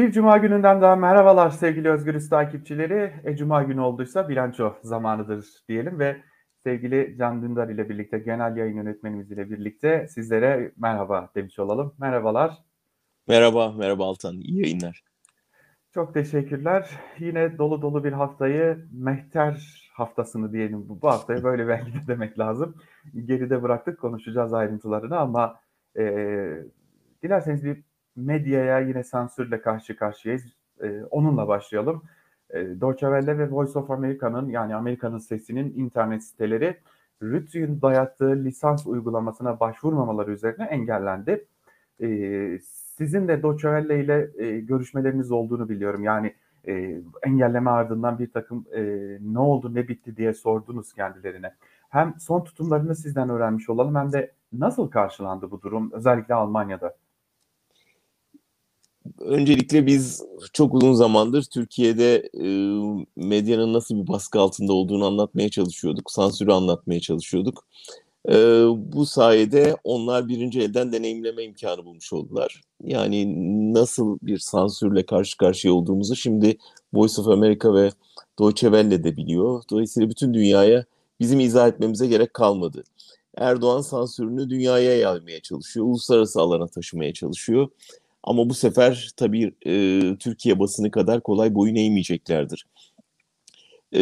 Bir cuma gününden daha merhabalar sevgili Özgürüz takipçileri. E, cuma günü olduysa bilanço zamanıdır diyelim ve sevgili Can Dündar ile birlikte genel yayın yönetmenimiz ile birlikte sizlere merhaba demiş olalım. Merhabalar. Merhaba, merhaba Altan. İyi yayınlar. Çok teşekkürler. Yine dolu dolu bir haftayı Mehter haftasını diyelim. Bu, bu haftayı böyle belki de demek lazım. Geride bıraktık konuşacağız ayrıntılarını ama e, dilerseniz bir medyaya yine sansürle karşı karşıyayız. E, onunla başlayalım. E, Deutsche Welle ve Voice of America'nın yani Amerika'nın sesinin internet siteleri Rütü'nün dayattığı lisans uygulamasına başvurmamaları üzerine engellendi. E, sizin de Deutsche Welle ile e, görüşmeleriniz olduğunu biliyorum. Yani e, engelleme ardından bir takım e, ne oldu ne bitti diye sordunuz kendilerine. Hem son tutumlarını sizden öğrenmiş olalım hem de nasıl karşılandı bu durum özellikle Almanya'da? Öncelikle biz çok uzun zamandır Türkiye'de e, medyanın nasıl bir baskı altında olduğunu anlatmaya çalışıyorduk. Sansürü anlatmaya çalışıyorduk. E, bu sayede onlar birinci elden deneyimleme imkanı bulmuş oldular. Yani nasıl bir sansürle karşı karşıya olduğumuzu şimdi Voice of America ve Deutsche Welle de biliyor. Dolayısıyla bütün dünyaya bizim izah etmemize gerek kalmadı. Erdoğan sansürünü dünyaya yaymaya çalışıyor, uluslararası alana taşımaya çalışıyor. Ama bu sefer tabii e, Türkiye basını kadar kolay boyun eğmeyeceklerdir. E,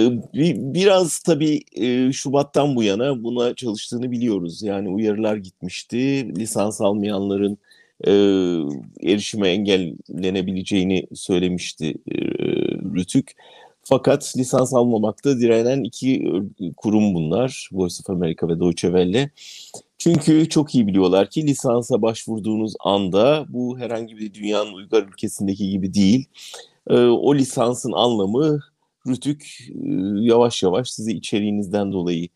biraz tabii e, Şubat'tan bu yana buna çalıştığını biliyoruz. Yani uyarılar gitmişti. Lisans almayanların e, erişime engellenebileceğini söylemişti e, Rütük. Fakat lisans almamakta direnen iki kurum bunlar. Voice of America ve Deutsche Welle. Çünkü çok iyi biliyorlar ki lisansa başvurduğunuz anda bu herhangi bir dünyanın uygar ülkesindeki gibi değil. E, o lisansın anlamı Rütük e, yavaş yavaş sizi içeriğinizden dolayı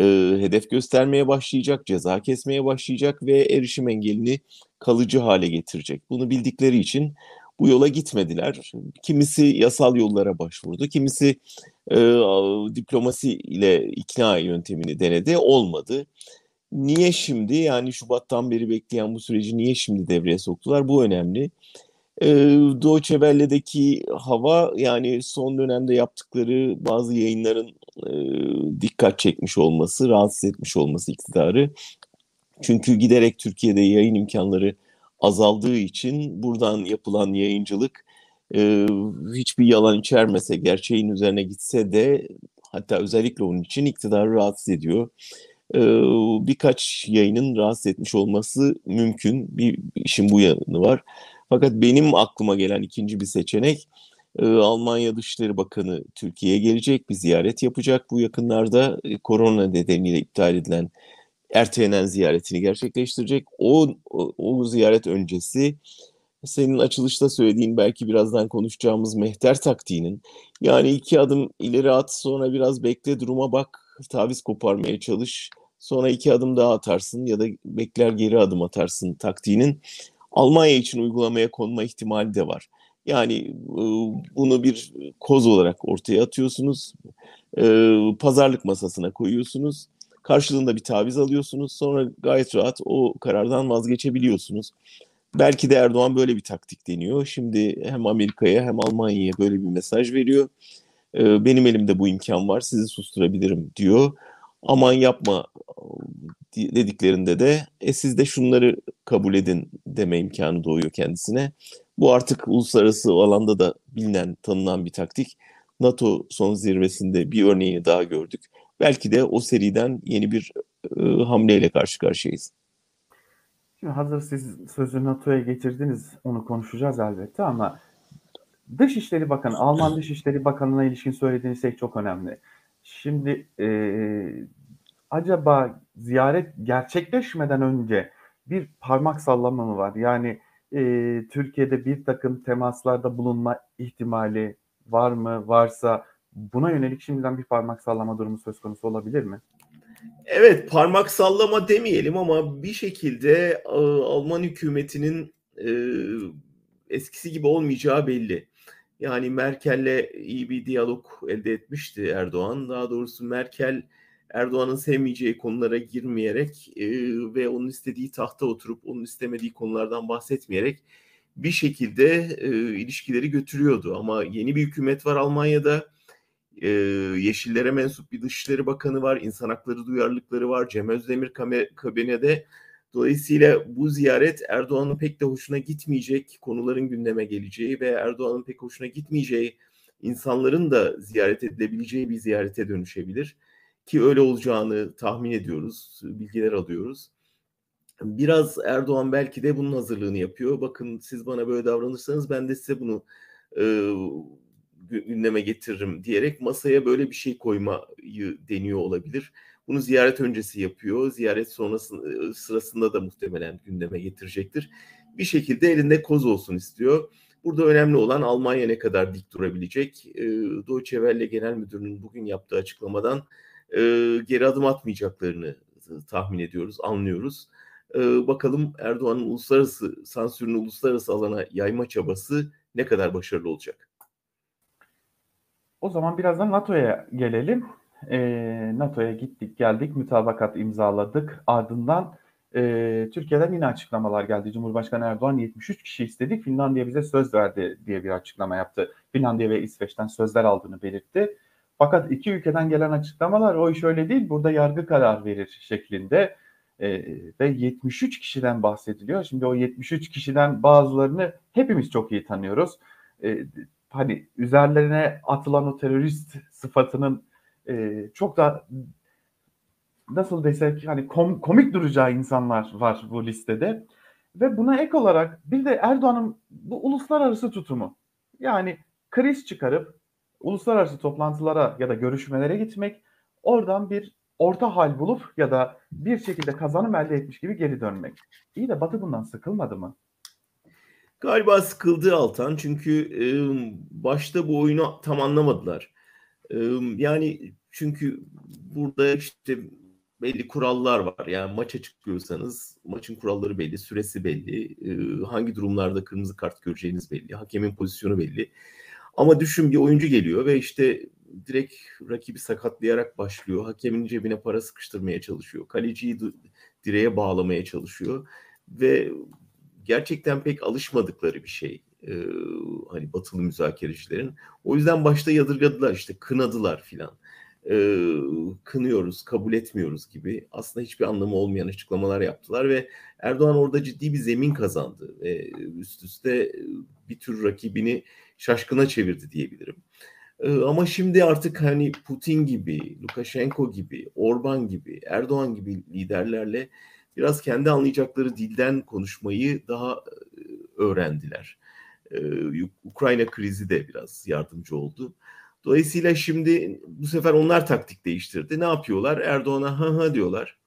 e, hedef göstermeye başlayacak, ceza kesmeye başlayacak ve erişim engelini kalıcı hale getirecek. Bunu bildikleri için bu yola gitmediler. Kimisi yasal yollara başvurdu, kimisi e, diplomasi ile ikna yöntemini denedi, olmadı. Niye şimdi yani Şubat'tan beri bekleyen bu süreci niye şimdi devreye soktular? Bu önemli. E, Deutsche Welle'deki hava yani son dönemde yaptıkları bazı yayınların e, dikkat çekmiş olması, rahatsız etmiş olması iktidarı. Çünkü giderek Türkiye'de yayın imkanları azaldığı için buradan yapılan yayıncılık e, hiçbir yalan içermese, gerçeğin üzerine gitse de hatta özellikle onun için iktidarı rahatsız ediyor. Birkaç yayının rahatsız etmiş olması mümkün. Bir, işin bu yanı var. Fakat benim aklıma gelen ikinci bir seçenek Almanya Dışişleri Bakanı Türkiye'ye gelecek, bir ziyaret yapacak. Bu yakınlarda korona nedeniyle iptal edilen ertelenen ziyaretini gerçekleştirecek. O, o, o ziyaret öncesi senin açılışta söylediğin belki birazdan konuşacağımız mehter taktiğinin yani iki adım ileri at sonra biraz bekle duruma bak taviz koparmaya çalış sonra iki adım daha atarsın ya da bekler geri adım atarsın taktiğinin Almanya için uygulamaya konma ihtimali de var. Yani bunu bir koz olarak ortaya atıyorsunuz, pazarlık masasına koyuyorsunuz Karşılığında bir taviz alıyorsunuz. Sonra gayet rahat o karardan vazgeçebiliyorsunuz. Belki de Erdoğan böyle bir taktik deniyor. Şimdi hem Amerika'ya hem Almanya'ya böyle bir mesaj veriyor. Ee, benim elimde bu imkan var sizi susturabilirim diyor. Aman yapma dediklerinde de e siz de şunları kabul edin deme imkanı doğuyor kendisine. Bu artık uluslararası alanda da bilinen, tanınan bir taktik. NATO son zirvesinde bir örneğini daha gördük belki de o seriden yeni bir e, hamleyle karşı karşıyayız. Şimdi hazır siz sözü NATO'ya getirdiniz, onu konuşacağız elbette ama Dışişleri Bakanı, Alman Dışişleri Bakanı'na ilişkin söylediğiniz şey çok önemli. Şimdi e, acaba ziyaret gerçekleşmeden önce bir parmak sallama mı var? Yani e, Türkiye'de bir takım temaslarda bulunma ihtimali var mı? Varsa buna yönelik şimdiden bir parmak sallama durumu söz konusu olabilir mi? Evet parmak sallama demeyelim ama bir şekilde Alman hükümetinin e, eskisi gibi olmayacağı belli. Yani Merkel'le iyi bir diyalog elde etmişti Erdoğan. Daha doğrusu Merkel Erdoğan'ın sevmeyeceği konulara girmeyerek e, ve onun istediği tahta oturup onun istemediği konulardan bahsetmeyerek bir şekilde e, ilişkileri götürüyordu. Ama yeni bir hükümet var Almanya'da. E, Yeşillere mensup bir Dışişleri Bakanı var. insan hakları duyarlılıkları var. Cem Özdemir kabinede. Dolayısıyla bu ziyaret Erdoğan'ın pek de hoşuna gitmeyecek konuların gündeme geleceği ve Erdoğan'ın pek hoşuna gitmeyeceği insanların da ziyaret edilebileceği bir ziyarete dönüşebilir. Ki öyle olacağını tahmin ediyoruz, bilgiler alıyoruz. Biraz Erdoğan belki de bunun hazırlığını yapıyor. Bakın siz bana böyle davranırsanız ben de size bunu e, gündeme getiririm diyerek masaya böyle bir şey koymayı deniyor olabilir. Bunu ziyaret öncesi yapıyor. Ziyaret sonrası sırasında da muhtemelen gündeme getirecektir. Bir şekilde elinde koz olsun istiyor. Burada önemli olan Almanya ne kadar dik durabilecek. E, Deutsche Welle Genel Müdürü'nün bugün yaptığı açıklamadan e, geri adım atmayacaklarını tahmin ediyoruz, anlıyoruz. E, bakalım Erdoğan'ın uluslararası sansürünü uluslararası alana yayma çabası ne kadar başarılı olacak? O zaman birazdan NATO'ya gelelim. E, NATO'ya gittik, geldik, mütabakat imzaladık. Ardından e, Türkiye'den yine açıklamalar geldi. Cumhurbaşkanı Erdoğan 73 kişi istedik, Finlandiya bize söz verdi diye bir açıklama yaptı. Finlandiya ve İsveç'ten sözler aldığını belirtti. Fakat iki ülkeden gelen açıklamalar o iş öyle değil, burada yargı karar verir şeklinde. E, ve 73 kişiden bahsediliyor. Şimdi o 73 kişiden bazılarını hepimiz çok iyi tanıyoruz. E, hani üzerlerine atılan o terörist sıfatının e, çok da nasıl desek hani kom, komik duracağı insanlar var bu listede. Ve buna ek olarak bir de Erdoğan'ın bu uluslararası tutumu. Yani kriz çıkarıp uluslararası toplantılara ya da görüşmelere gitmek, oradan bir orta hal bulup ya da bir şekilde kazanım elde etmiş gibi geri dönmek. İyi de Batı bundan sıkılmadı mı? Galiba sıkıldı Altan çünkü e, başta bu oyunu tam anlamadılar. Yani çünkü burada işte belli kurallar var. Yani maça çıkıyorsanız maçın kuralları belli, süresi belli, hangi durumlarda kırmızı kart göreceğiniz belli, hakemin pozisyonu belli. Ama düşün bir oyuncu geliyor ve işte direkt rakibi sakatlayarak başlıyor. Hakemin cebine para sıkıştırmaya çalışıyor. Kaleciyi direğe bağlamaya çalışıyor. Ve gerçekten pek alışmadıkları bir şey. Ee, hani batılı müzakerecilerin. O yüzden başta yadırgadılar işte kınadılar filan. Ee, kınıyoruz, kabul etmiyoruz gibi aslında hiçbir anlamı olmayan açıklamalar yaptılar ve Erdoğan orada ciddi bir zemin kazandı ve üst üste bir tür rakibini şaşkına çevirdi diyebilirim. Ee, ama şimdi artık hani Putin gibi, Lukashenko gibi, Orban gibi, Erdoğan gibi liderlerle biraz kendi anlayacakları dilden konuşmayı daha e, öğrendiler. Ee, Ukrayna krizi de biraz yardımcı oldu. Dolayısıyla şimdi bu sefer onlar taktik değiştirdi. Ne yapıyorlar? Erdoğan'a ha ha diyorlar.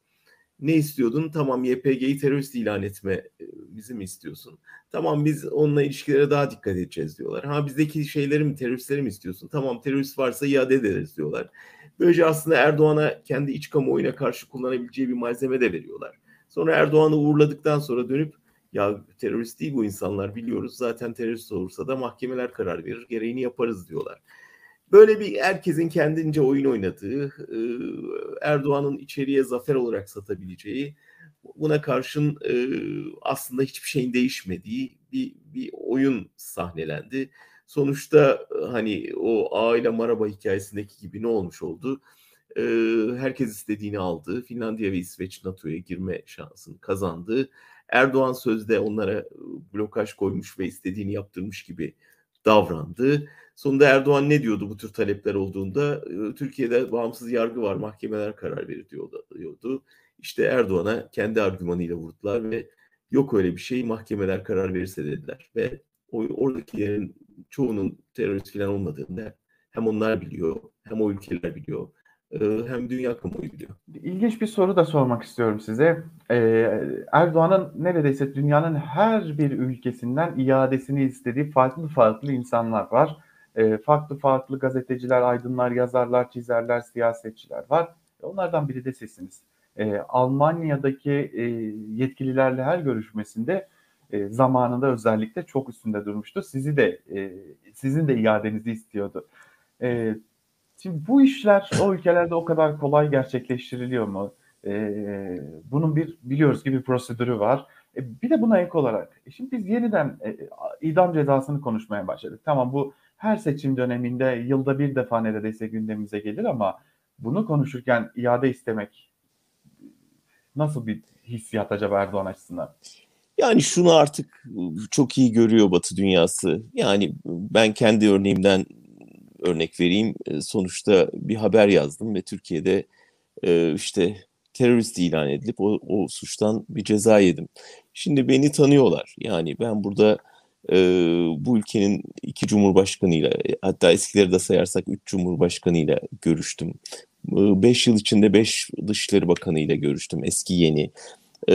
Ne istiyordun? Tamam YPG'yi terörist ilan etme e, bizi mi istiyorsun? Tamam biz onunla ilişkilere daha dikkat edeceğiz diyorlar. Ha bizdeki şeyleri mi teröristleri mi istiyorsun? Tamam terörist varsa iade ederiz diyorlar. Böylece aslında Erdoğan'a kendi iç kamuoyuna karşı kullanabileceği bir malzeme de veriyorlar. Sonra Erdoğan'ı uğurladıktan sonra dönüp ya terörist değil bu insanlar biliyoruz. Zaten terörist olursa da mahkemeler karar verir. Gereğini yaparız diyorlar. Böyle bir herkesin kendince oyun oynadığı, Erdoğan'ın içeriye zafer olarak satabileceği, buna karşın aslında hiçbir şeyin değişmediği bir, bir oyun sahnelendi. Sonuçta hani o aile maraba hikayesindeki gibi ne olmuş oldu? Herkes istediğini aldı. Finlandiya ve İsveç NATO'ya girme şansını kazandı. Erdoğan sözde onlara blokaj koymuş ve istediğini yaptırmış gibi davrandı. Sonunda Erdoğan ne diyordu bu tür talepler olduğunda? Türkiye'de bağımsız yargı var, mahkemeler karar verir diyordu. İşte Erdoğan'a kendi argümanıyla vurdular ve yok öyle bir şey mahkemeler karar verirse dediler. Ve oradakilerin çoğunun terörist falan olmadığını hem onlar biliyor hem o ülkeler biliyor hem dünya kamuoyu biliyor. İlginç bir soru da sormak istiyorum size. Erdoğan'ın neredeyse dünyanın her bir ülkesinden iadesini istediği farklı farklı insanlar var. Farklı farklı gazeteciler, aydınlar, yazarlar, çizerler, siyasetçiler var. Onlardan biri de sesiniz. Almanya'daki yetkililerle her görüşmesinde zamanında özellikle çok üstünde durmuştu. Sizi de sizin de iadenizi istiyordu. Şimdi bu işler o ülkelerde o kadar kolay gerçekleştiriliyor mu? Ee, bunun bir biliyoruz ki bir prosedürü var. E, bir de buna ek olarak e, şimdi biz yeniden e, idam cezasını konuşmaya başladık. Tamam bu her seçim döneminde yılda bir defa neredeyse gündemimize gelir ama bunu konuşurken iade istemek nasıl bir hissiyat acaba Erdoğan açısından? Yani şunu artık çok iyi görüyor Batı dünyası. Yani ben kendi örneğimden örnek vereyim. Sonuçta bir haber yazdım ve Türkiye'de işte terörist ilan edilip o, o suçtan bir ceza yedim. Şimdi beni tanıyorlar. Yani ben burada e, bu ülkenin iki cumhurbaşkanıyla hatta eskileri de sayarsak üç cumhurbaşkanıyla görüştüm. E, beş yıl içinde beş dışişleri bakanıyla görüştüm. Eski yeni. E,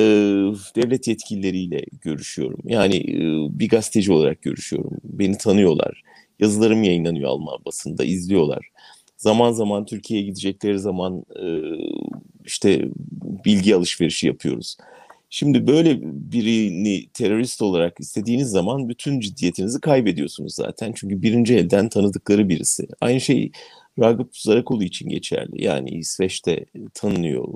devlet yetkilileriyle görüşüyorum. Yani e, bir gazeteci olarak görüşüyorum. Beni tanıyorlar. Yazılarım yayınlanıyor Alman basında, izliyorlar. Zaman zaman Türkiye'ye gidecekleri zaman e, işte bilgi alışverişi yapıyoruz. Şimdi böyle birini terörist olarak istediğiniz zaman bütün ciddiyetinizi kaybediyorsunuz zaten. Çünkü birinci elden tanıdıkları birisi. Aynı şey Ragıp Zarakoğlu için geçerli. Yani İsveç'te tanınıyor.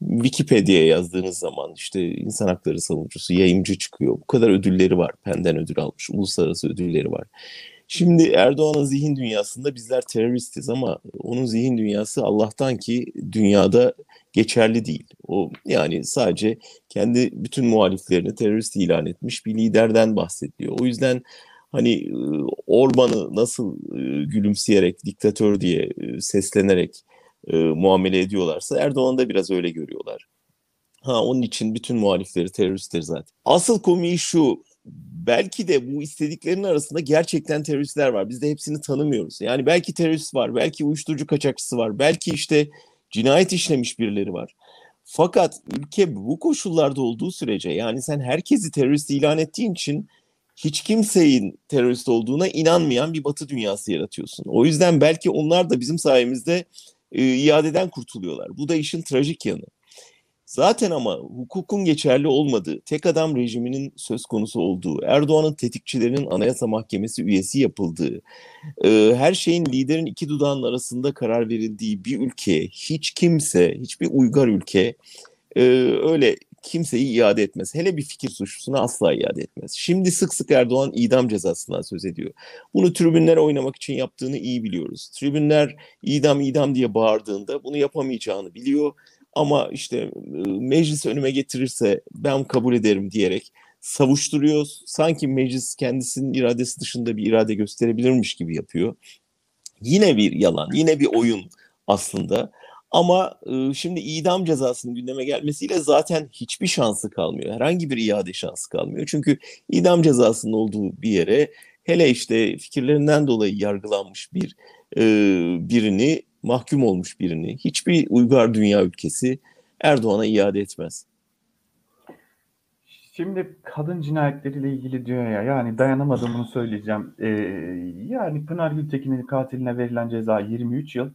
Wikipedia'ya yazdığınız zaman işte insan hakları savunucusu, yayıncı çıkıyor. Bu kadar ödülleri var. Penden ödül almış, uluslararası ödülleri var. Şimdi Erdoğan'ın zihin dünyasında bizler teröristiz ama onun zihin dünyası Allah'tan ki dünyada geçerli değil. O yani sadece kendi bütün muhaliflerini terörist ilan etmiş bir liderden bahsediyor. O yüzden hani Orban'ı nasıl gülümseyerek diktatör diye seslenerek muamele ediyorlarsa Erdoğan'ı da biraz öyle görüyorlar. Ha onun için bütün muhalifleri teröristtir zaten. Asıl komiği şu belki de bu istediklerinin arasında gerçekten teröristler var. Biz de hepsini tanımıyoruz. Yani belki terörist var, belki uyuşturucu kaçakçısı var, belki işte cinayet işlemiş birileri var. Fakat ülke bu koşullarda olduğu sürece yani sen herkesi terörist ilan ettiğin için hiç kimseyin terörist olduğuna inanmayan bir batı dünyası yaratıyorsun. O yüzden belki onlar da bizim sayemizde e, iadeden kurtuluyorlar. Bu da işin trajik yanı. Zaten ama hukukun geçerli olmadığı, tek adam rejiminin söz konusu olduğu, Erdoğan'ın tetikçilerinin Anayasa Mahkemesi üyesi yapıldığı, e, her şeyin liderin iki dudağının arasında karar verildiği bir ülke, hiç kimse, hiçbir uygar ülke e, öyle kimseyi iade etmez. Hele bir fikir suçlusuna asla iade etmez. Şimdi sık sık Erdoğan idam cezasından söz ediyor. Bunu tribünlere oynamak için yaptığını iyi biliyoruz. Tribünler idam idam diye bağırdığında bunu yapamayacağını biliyor ama işte meclis önüme getirirse ben kabul ederim diyerek savuşturuyor. Sanki meclis kendisinin iradesi dışında bir irade gösterebilirmiş gibi yapıyor. Yine bir yalan, yine bir oyun aslında. Ama şimdi idam cezasının gündeme gelmesiyle zaten hiçbir şansı kalmıyor. Herhangi bir iade şansı kalmıyor. Çünkü idam cezasının olduğu bir yere hele işte fikirlerinden dolayı yargılanmış bir birini mahkum olmuş birini hiçbir uygar dünya ülkesi Erdoğan'a iade etmez. Şimdi kadın cinayetleriyle ilgili diyor ya yani dayanamadım bunu söyleyeceğim. Ee, yani Pınar Gültekin'in katiline verilen ceza 23 yıl.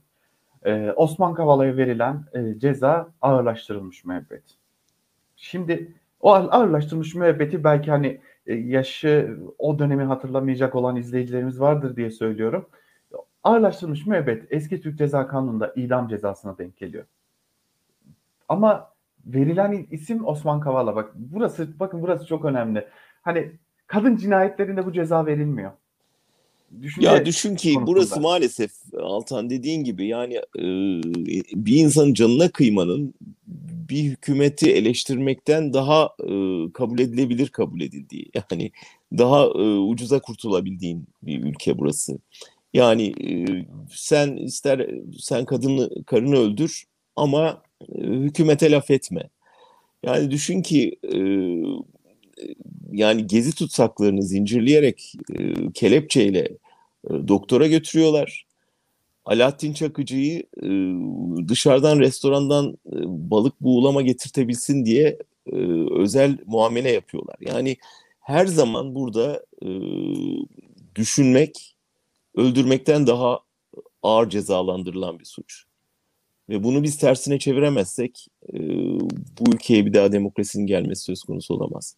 Ee, Osman Kavala'ya verilen e, ceza ağırlaştırılmış müebbet. Şimdi o ağırlaştırılmış müebbeti belki hani e, yaşı o dönemi hatırlamayacak olan izleyicilerimiz vardır diye söylüyorum ağırlaştırılmış müebbet eski Türk Ceza Kanunu'nda idam cezasına denk geliyor. Ama verilen isim Osman Kavala. Bak burası bakın burası çok önemli. Hani kadın cinayetlerinde bu ceza verilmiyor. Düşünce ya düşün ki konusunda. burası maalesef Altan dediğin gibi yani e, bir insanın canına kıymanın bir hükümeti eleştirmekten daha e, kabul edilebilir kabul edildiği yani daha e, ucuza kurtulabildiğin bir ülke burası. Yani sen ister sen kadını karını öldür ama hükümete laf etme. Yani düşün ki yani gezi tutsaklarını zincirleyerek kelepçeyle doktora götürüyorlar. Alaaddin Çakıcı'yı dışarıdan restorandan balık buğulama getirtebilsin diye özel muamele yapıyorlar. Yani her zaman burada düşünmek öldürmekten daha ağır cezalandırılan bir suç. Ve bunu biz tersine çeviremezsek e, bu ülkeye bir daha demokrasinin gelmesi söz konusu olamaz.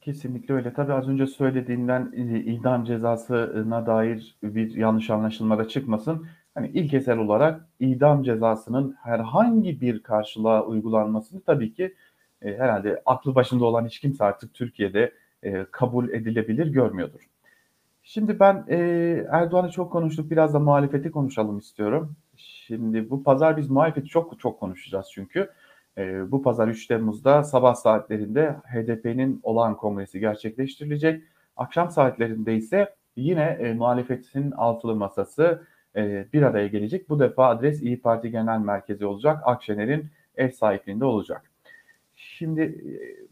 Kesinlikle öyle. Tabii az önce söylediğinden e, idam cezasına dair bir yanlış anlaşılmada çıkmasın. Hani ilkesel olarak idam cezasının herhangi bir karşılığa uygulanmasını tabii ki e, herhalde aklı başında olan hiç kimse artık Türkiye'de e, kabul edilebilir görmüyordur. Şimdi ben e, Erdoğan'ı çok konuştuk. Biraz da muhalefeti konuşalım istiyorum. Şimdi bu pazar biz muhalefeti çok çok konuşacağız çünkü. E, bu pazar 3 Temmuz'da sabah saatlerinde HDP'nin olağan kongresi gerçekleştirilecek. Akşam saatlerinde ise yine e, muhalefetin altılı masası e, bir araya gelecek. Bu defa adres İyi Parti Genel Merkezi olacak. Akşener'in ev sahipliğinde olacak. Şimdi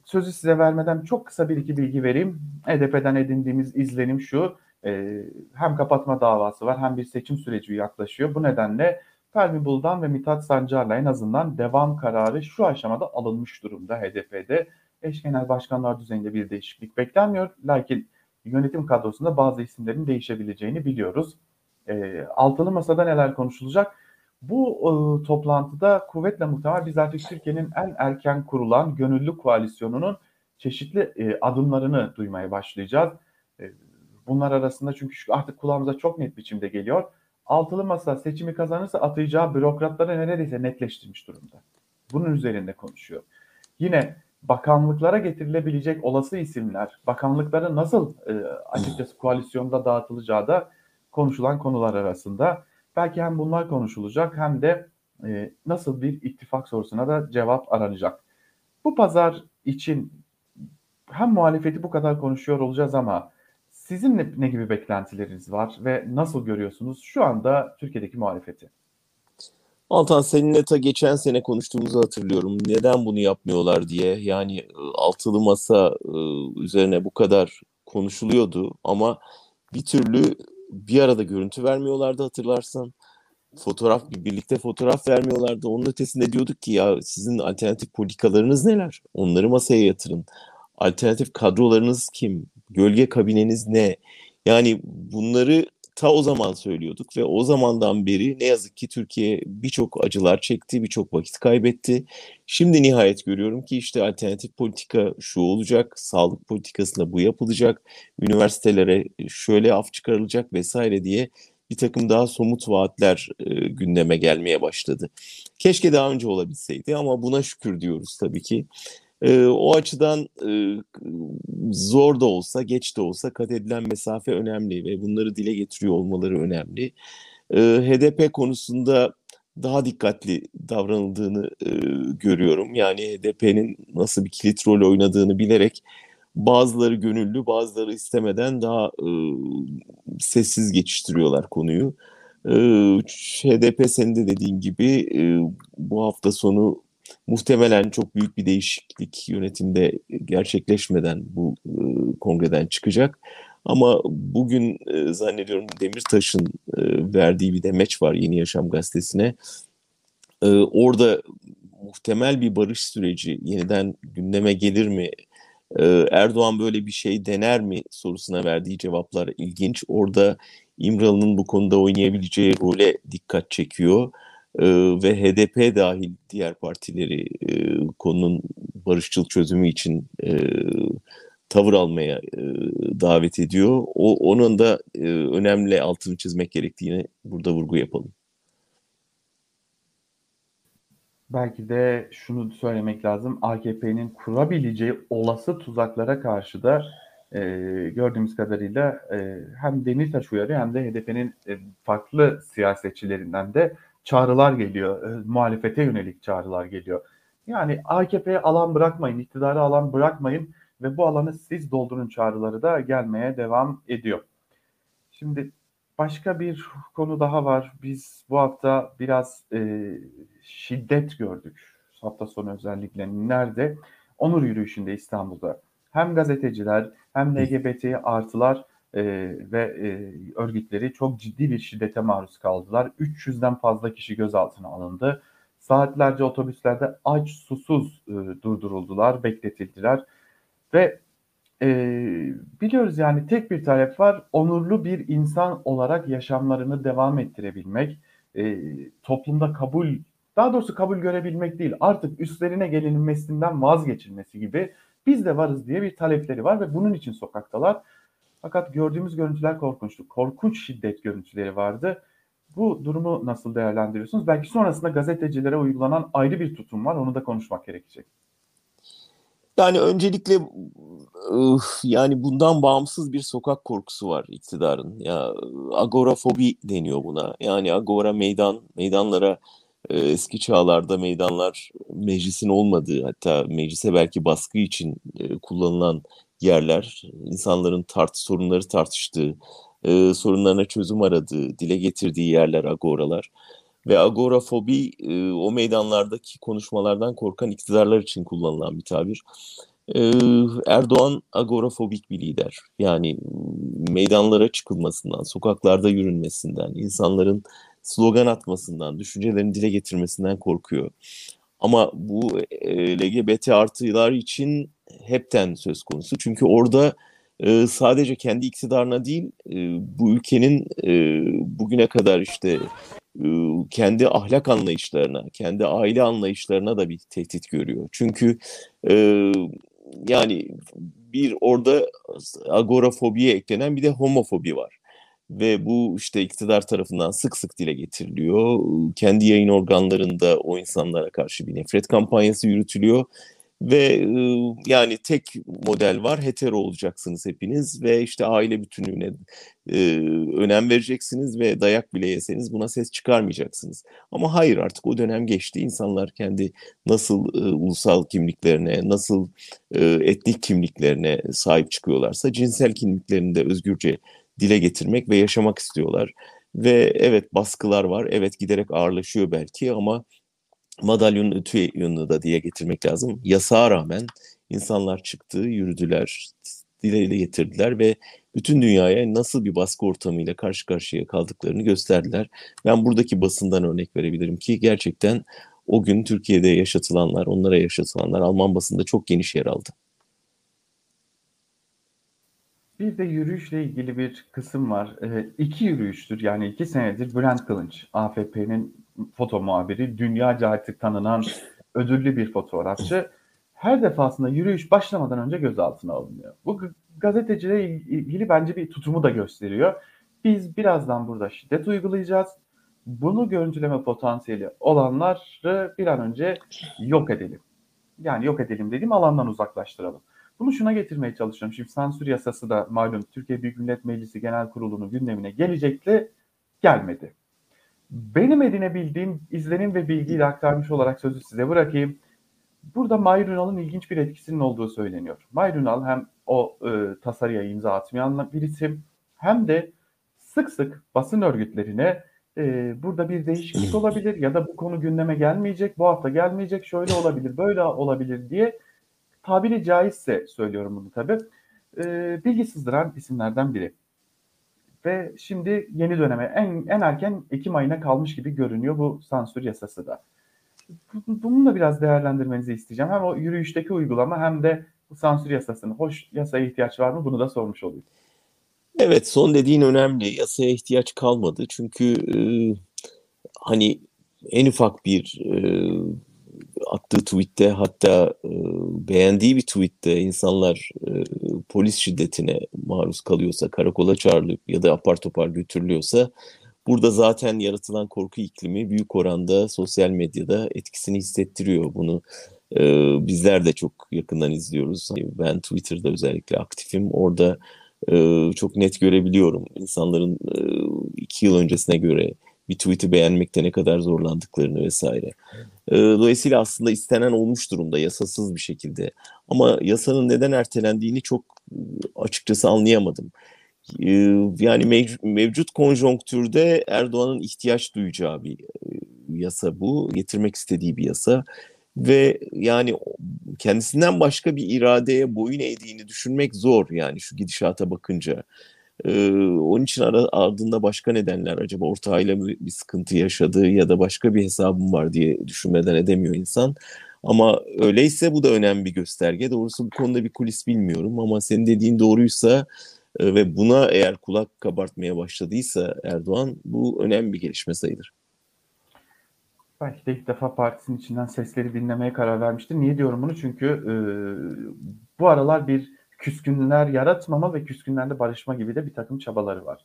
sözü size vermeden çok kısa bir iki bilgi vereyim. HDP'den edindiğimiz izlenim şu. E, hem kapatma davası var hem bir seçim süreci yaklaşıyor. Bu nedenle Fermi Buldan ve Mithat Sancar'la en azından devam kararı şu aşamada alınmış durumda HDP'de. Eş genel başkanlar düzeyinde bir değişiklik beklenmiyor. Lakin yönetim kadrosunda bazı isimlerin değişebileceğini biliyoruz. E, altılı masada neler konuşulacak? Bu e, toplantıda kuvvetle muhtemel biz artık Türkiye'nin en erken kurulan gönüllü koalisyonunun çeşitli e, adımlarını duymaya başlayacağız. Bunlar arasında çünkü artık kulağımıza çok net biçimde geliyor. Altılı masa seçimi kazanırsa atayacağı bürokratları neredeyse netleştirmiş durumda. Bunun üzerinde konuşuyor. Yine bakanlıklara getirilebilecek olası isimler, bakanlıkları nasıl e, açıkçası koalisyonda dağıtılacağı da konuşulan konular arasında. Belki hem bunlar konuşulacak hem de e, nasıl bir ittifak sorusuna da cevap aranacak. Bu pazar için hem muhalefeti bu kadar konuşuyor olacağız ama sizin ne, ne gibi beklentileriniz var ve nasıl görüyorsunuz şu anda Türkiye'deki muhalefeti? Altan seninle ta geçen sene konuştuğumuzu hatırlıyorum. Neden bunu yapmıyorlar diye. Yani e, altılı masa e, üzerine bu kadar konuşuluyordu ama bir türlü bir arada görüntü vermiyorlardı hatırlarsan. Fotoğraf birlikte fotoğraf vermiyorlardı. Onun ötesinde diyorduk ki ya sizin alternatif politikalarınız neler? Onları masaya yatırın. Alternatif kadrolarınız kim? Gölge kabineniz ne? Yani bunları ta o zaman söylüyorduk ve o zamandan beri ne yazık ki Türkiye birçok acılar çekti, birçok vakit kaybetti. Şimdi nihayet görüyorum ki işte alternatif politika şu olacak, sağlık politikasında bu yapılacak, üniversitelere şöyle af çıkarılacak vesaire diye bir takım daha somut vaatler e, gündeme gelmeye başladı. Keşke daha önce olabilseydi ama buna şükür diyoruz tabii ki. E, o açıdan e, zor da olsa, geç de olsa kat edilen mesafe önemli ve bunları dile getiriyor olmaları önemli. E, HDP konusunda daha dikkatli davranıldığını e, görüyorum. Yani HDP'nin nasıl bir kilit rol oynadığını bilerek bazıları gönüllü, bazıları istemeden daha e, sessiz geçiştiriyorlar konuyu. E, HDP senin de dediğin gibi e, bu hafta sonu muhtemelen çok büyük bir değişiklik yönetimde gerçekleşmeden bu e, kongreden çıkacak. Ama bugün e, zannediyorum Demirtaş'ın e, verdiği bir demeç var Yeni Yaşam gazetesine. E, orada muhtemel bir barış süreci yeniden gündeme gelir mi? E, Erdoğan böyle bir şey dener mi sorusuna verdiği cevaplar ilginç. Orada İmralı'nın bu konuda oynayabileceği role dikkat çekiyor ve HDP dahil diğer partileri e, konunun barışçıl çözümü için e, tavır almaya e, davet ediyor. O onun da e, önemli altını çizmek gerektiğini burada vurgu yapalım. Belki de şunu söylemek lazım. AKP'nin kurabileceği olası tuzaklara karşı da e, gördüğümüz kadarıyla e, hem Demirtaş uyarıyor hem de HDP'nin e, farklı siyasetçilerinden de çağrılar geliyor. E, muhalefete yönelik çağrılar geliyor. Yani AKP'ye alan bırakmayın, iktidarı alan bırakmayın ve bu alanı siz doldurun çağrıları da gelmeye devam ediyor. Şimdi başka bir konu daha var. Biz bu hafta biraz e, şiddet gördük. Hafta sonu özellikle nerede? Onur yürüyüşünde İstanbul'da. Hem gazeteciler hem LGBT artılar e, ve e, örgütleri çok ciddi bir şiddete maruz kaldılar. 300'den fazla kişi gözaltına alındı. Saatlerce otobüslerde aç susuz e, durduruldular, bekletildiler. Ve e, biliyoruz yani tek bir talep var. Onurlu bir insan olarak yaşamlarını devam ettirebilmek. E, toplumda kabul, daha doğrusu kabul görebilmek değil. Artık üstlerine gelinmesinden vazgeçilmesi gibi biz de varız diye bir talepleri var ve bunun için sokaktalar. Fakat gördüğümüz görüntüler korkunçtu. Korkunç şiddet görüntüleri vardı. Bu durumu nasıl değerlendiriyorsunuz? Belki sonrasında gazetecilere uygulanan ayrı bir tutum var. Onu da konuşmak gerekecek. Yani öncelikle yani bundan bağımsız bir sokak korkusu var iktidarın. Ya agorafobi deniyor buna. Yani agora meydan, meydanlara eski çağlarda meydanlar meclisin olmadığı hatta meclise belki baskı için kullanılan yerler, insanların tart sorunları tartıştığı, sorunlarına çözüm aradığı, dile getirdiği yerler agoralar. Ve agorafobi o meydanlardaki konuşmalardan korkan iktidarlar için kullanılan bir tabir. Erdoğan agorafobik bir lider. Yani meydanlara çıkılmasından, sokaklarda yürünmesinden, insanların slogan atmasından, düşüncelerini dile getirmesinden korkuyor. Ama bu LGBT artılar için hepten söz konusu. Çünkü orada sadece kendi iktidarına değil, bu ülkenin bugüne kadar işte kendi ahlak anlayışlarına, kendi aile anlayışlarına da bir tehdit görüyor. Çünkü yani bir orada agorafobiye eklenen bir de homofobi var. Ve bu işte iktidar tarafından sık sık dile getiriliyor. Kendi yayın organlarında o insanlara karşı bir nefret kampanyası yürütülüyor. Ve yani tek model var hetero olacaksınız hepiniz ve işte aile bütünlüğüne e, önem vereceksiniz ve dayak bile yeseniz buna ses çıkarmayacaksınız. Ama hayır artık o dönem geçti. İnsanlar kendi nasıl e, ulusal kimliklerine, nasıl e, etnik kimliklerine sahip çıkıyorlarsa cinsel kimliklerini de özgürce dile getirmek ve yaşamak istiyorlar. Ve evet baskılar var, evet giderek ağırlaşıyor belki ama madalyonun ötü yönünü da diye getirmek lazım. Yasağa rağmen insanlar çıktı, yürüdüler, dile getirdiler ve bütün dünyaya nasıl bir baskı ortamıyla karşı karşıya kaldıklarını gösterdiler. Ben buradaki basından örnek verebilirim ki gerçekten o gün Türkiye'de yaşatılanlar, onlara yaşatılanlar Alman basında çok geniş yer aldı. Bir de yürüyüşle ilgili bir kısım var. E, iki yürüyüştür yani iki senedir Bülent Kılınç, AFP'nin foto muhabiri, dünyaca artık tanınan ödüllü bir fotoğrafçı. Her defasında yürüyüş başlamadan önce gözaltına alınıyor. Bu gazetecilere ilgili bence bir tutumu da gösteriyor. Biz birazdan burada şiddet uygulayacağız. Bunu görüntüleme potansiyeli olanları bir an önce yok edelim. Yani yok edelim dediğim alandan uzaklaştıralım. Bunu şuna getirmeye çalışıyorum. Şimdi sansür yasası da malum Türkiye Büyük Millet Meclisi Genel Kurulu'nun gündemine gelecekti. Gelmedi. Benim edinebildiğim izlenim ve bilgiyle aktarmış olarak sözü size bırakayım. Burada Mahir Ünal'ın ilginç bir etkisinin olduğu söyleniyor. Mahir Ünal hem o e, tasarıya imza atmayan bir isim hem de sık sık basın örgütlerine e, burada bir değişiklik olabilir ya da bu konu gündeme gelmeyecek, bu hafta gelmeyecek, şöyle olabilir, böyle olabilir diye tabiri caizse söylüyorum bunu tabii. E, bilgi sızdıran isimlerden biri. Ve şimdi yeni döneme en, en erken Ekim ayına kalmış gibi görünüyor bu sansür yasası da. Bunu da biraz değerlendirmenizi isteyeceğim. Hem o yürüyüşteki uygulama hem de bu sansür yasasını. Hoş yasaya ihtiyaç var mı? Bunu da sormuş olayım. Evet son dediğin önemli. Yasaya ihtiyaç kalmadı. Çünkü e, hani en ufak bir e, attığı tweette hatta e, beğendiği bir tweette insanlar e, polis şiddetine maruz kalıyorsa, karakola çağrılıp ya da apar topar götürülüyorsa burada zaten yaratılan korku iklimi büyük oranda sosyal medyada etkisini hissettiriyor. Bunu e, bizler de çok yakından izliyoruz. Hani ben Twitter'da özellikle aktifim. Orada e, çok net görebiliyorum. İnsanların e, iki yıl öncesine göre bir tweet'i beğenmekte ne kadar zorlandıklarını vesaire. E, dolayısıyla aslında istenen olmuş durumda yasasız bir şekilde. Ama yasanın neden ertelendiğini çok açıkçası anlayamadım. E, yani mevcut konjonktürde Erdoğan'ın ihtiyaç duyacağı bir yasa bu. Getirmek istediği bir yasa. Ve yani kendisinden başka bir iradeye boyun eğdiğini düşünmek zor yani şu gidişata bakınca. Ee, onun için ara, ardında başka nedenler acaba ortağıyla bir sıkıntı yaşadığı ya da başka bir hesabım var diye düşünmeden edemiyor insan. Ama öyleyse bu da önemli bir gösterge. Doğrusu bu konuda bir kulis bilmiyorum ama senin dediğin doğruysa e, ve buna eğer kulak kabartmaya başladıysa Erdoğan bu önemli bir gelişme sayılır. Belki de ilk defa partisinin içinden sesleri dinlemeye karar vermiştir. Niye diyorum bunu? Çünkü e, bu aralar bir küskünler yaratmama ve küskünlerle barışma gibi de bir takım çabaları var.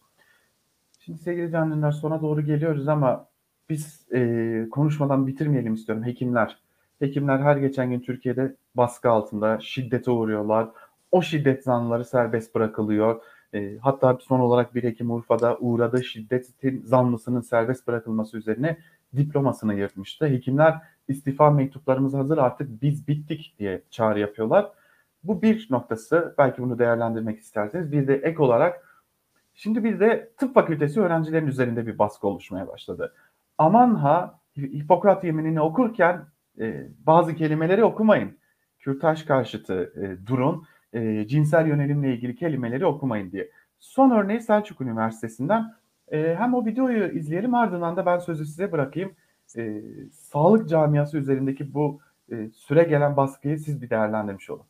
Şimdi sevgili canlılar sona doğru geliyoruz ama biz e, konuşmadan bitirmeyelim istiyorum. Hekimler, Hekimler her geçen gün Türkiye'de baskı altında şiddete uğruyorlar. O şiddet zanlıları serbest bırakılıyor. E, hatta son olarak bir hekim Urfa'da uğradığı şiddetin zanlısının serbest bırakılması üzerine diplomasını yırtmıştı. Hekimler istifa mektuplarımız hazır artık biz bittik diye çağrı yapıyorlar. Bu bir noktası. Belki bunu değerlendirmek isterseniz. Bir de ek olarak şimdi bir de tıp fakültesi öğrencilerin üzerinde bir baskı oluşmaya başladı. Aman ha Hipokrat yeminini okurken e, bazı kelimeleri okumayın. Kürtaj karşıtı e, durun. E, cinsel yönelimle ilgili kelimeleri okumayın diye. Son örneği Selçuk Üniversitesi'nden. E, hem o videoyu izleyelim ardından da ben sözü size bırakayım. E, sağlık camiası üzerindeki bu e, süre gelen baskıyı siz bir değerlendirmiş olun.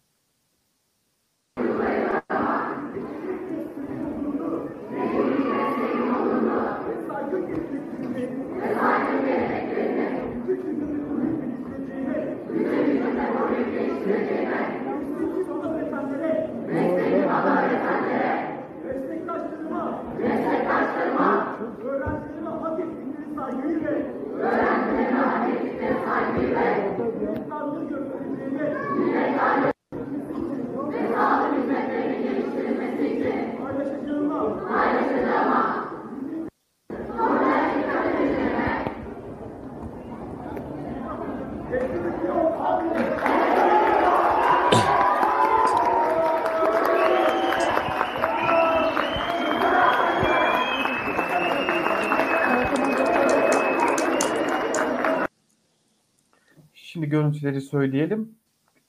Görüntüleri söyleyelim.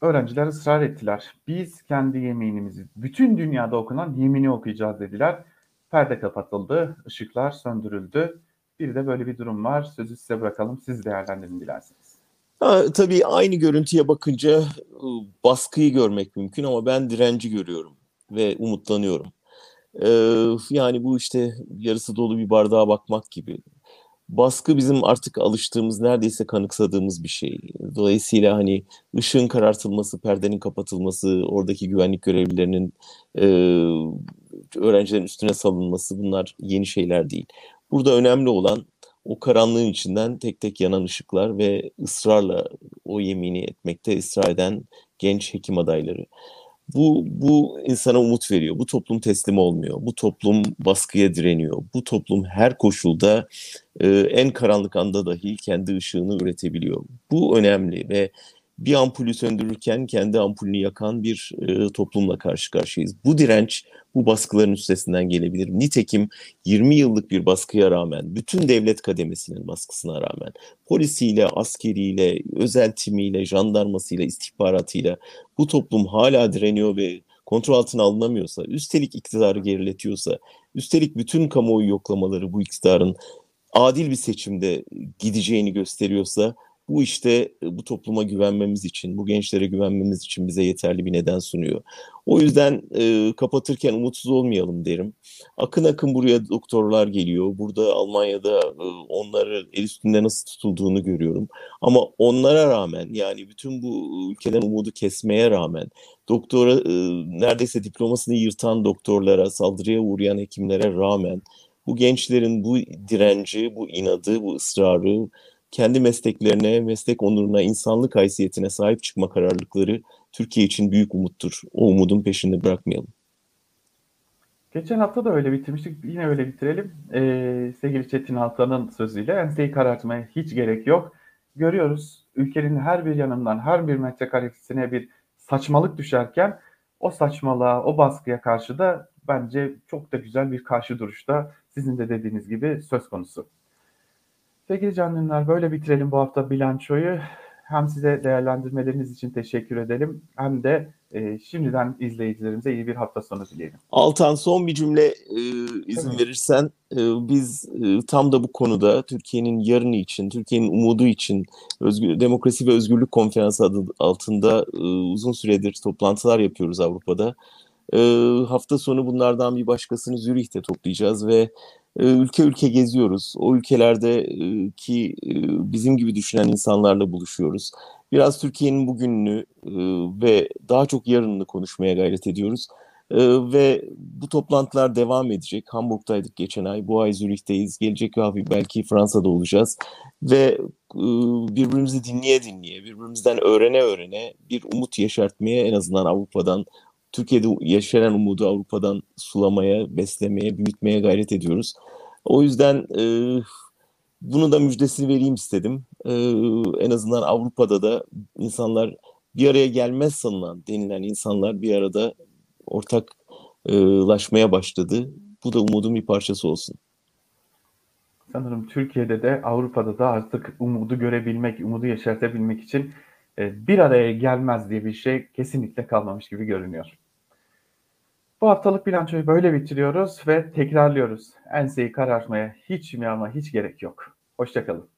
Öğrenciler ısrar ettiler. Biz kendi yeminimizi, bütün dünyada okunan yemini okuyacağız dediler. Perde kapatıldı, ışıklar söndürüldü. Bir de böyle bir durum var. Sözü size bırakalım. Siz değerlendirin dilerseniz. Ha, tabii aynı görüntüye bakınca ıı, baskıyı görmek mümkün ama ben direnci görüyorum ve umutlanıyorum. Ee, yani bu işte yarısı dolu bir bardağa bakmak gibi baskı bizim artık alıştığımız, neredeyse kanıksadığımız bir şey. Dolayısıyla hani ışığın karartılması, perdenin kapatılması, oradaki güvenlik görevlilerinin e, öğrencilerin üstüne salınması bunlar yeni şeyler değil. Burada önemli olan o karanlığın içinden tek tek yanan ışıklar ve ısrarla o yemini etmekte ısrar eden genç hekim adayları. Bu, bu insana umut veriyor. Bu toplum teslim olmuyor. Bu toplum baskıya direniyor. Bu toplum her koşulda e, en karanlık anda dahi kendi ışığını üretebiliyor. Bu önemli ve bir ampulü söndürürken kendi ampulünü yakan bir e, toplumla karşı karşıyayız. Bu direnç bu baskıların üstesinden gelebilir. Nitekim 20 yıllık bir baskıya rağmen, bütün devlet kademesinin baskısına rağmen, polisiyle, askeriyle, özel timiyle, jandarmasıyla, istihbaratıyla bu toplum hala direniyor ve kontrol altına alınamıyorsa, üstelik iktidarı geriletiyorsa, üstelik bütün kamuoyu yoklamaları bu iktidarın adil bir seçimde gideceğini gösteriyorsa bu işte e, bu topluma güvenmemiz için, bu gençlere güvenmemiz için bize yeterli bir neden sunuyor. O yüzden e, kapatırken umutsuz olmayalım derim. Akın akın buraya doktorlar geliyor. Burada Almanya'da e, onları el üstünde nasıl tutulduğunu görüyorum. Ama onlara rağmen yani bütün bu ülkeden umudu kesmeye rağmen doktora e, neredeyse diplomasını yırtan doktorlara, saldırıya uğrayan hekimlere rağmen bu gençlerin bu direnci, bu inadı, bu ısrarı kendi mesleklerine, meslek onuruna, insanlık haysiyetine sahip çıkma kararlılıkları Türkiye için büyük umuttur. O umudun peşinde bırakmayalım. Geçen hafta da öyle bitirmiştik. Yine öyle bitirelim. Ee, sevgili Çetin Altan'ın sözüyle enseyi karartmaya hiç gerek yok. Görüyoruz ülkenin her bir yanından her bir metrekaresine bir saçmalık düşerken o saçmalığa, o baskıya karşı da bence çok da güzel bir karşı duruşta sizin de dediğiniz gibi söz konusu. Sevgili canlılar böyle bitirelim bu hafta bilançoyu. Hem size değerlendirmeleriniz için teşekkür edelim hem de e, şimdiden izleyicilerimize iyi bir hafta sonu dileyelim. Altan son bir cümle e, izin Tabii. verirsen e, biz e, tam da bu konuda Türkiye'nin yarını için, Türkiye'nin umudu için özgür, Demokrasi ve Özgürlük Konferansı adı altında e, uzun süredir toplantılar yapıyoruz Avrupa'da. E, hafta sonu bunlardan bir başkasını Zürih'te toplayacağız ve ee, ülke ülke geziyoruz. O ülkelerde ki bizim gibi düşünen insanlarla buluşuyoruz. Biraz Türkiye'nin bugününü ve daha çok yarınını konuşmaya gayret ediyoruz. Ee, ve bu toplantılar devam edecek. Hamburg'daydık geçen ay. Bu ay Zürih'teyiz. Gelecek hafta belki Fransa'da olacağız. Ve e, birbirimizi dinleye dinleye, birbirimizden öğrene öğrene bir umut yaşartmaya en azından Avrupa'dan, Türkiye'de yaşanan umudu Avrupa'dan sulamaya, beslemeye, büyütmeye gayret ediyoruz. O yüzden e, bunu da müjdesini vereyim istedim. E, en azından Avrupa'da da insanlar bir araya gelmez sanılan denilen insanlar bir arada ortaklaşmaya başladı. Bu da umudun bir parçası olsun. Sanırım Türkiye'de de Avrupa'da da artık umudu görebilmek, umudu yaşartabilmek için e, bir araya gelmez diye bir şey kesinlikle kalmamış gibi görünüyor. Bu haftalık bilançoyu böyle bitiriyoruz ve tekrarlıyoruz. Enseyi karartmaya hiç mi ama hiç gerek yok. Hoşçakalın.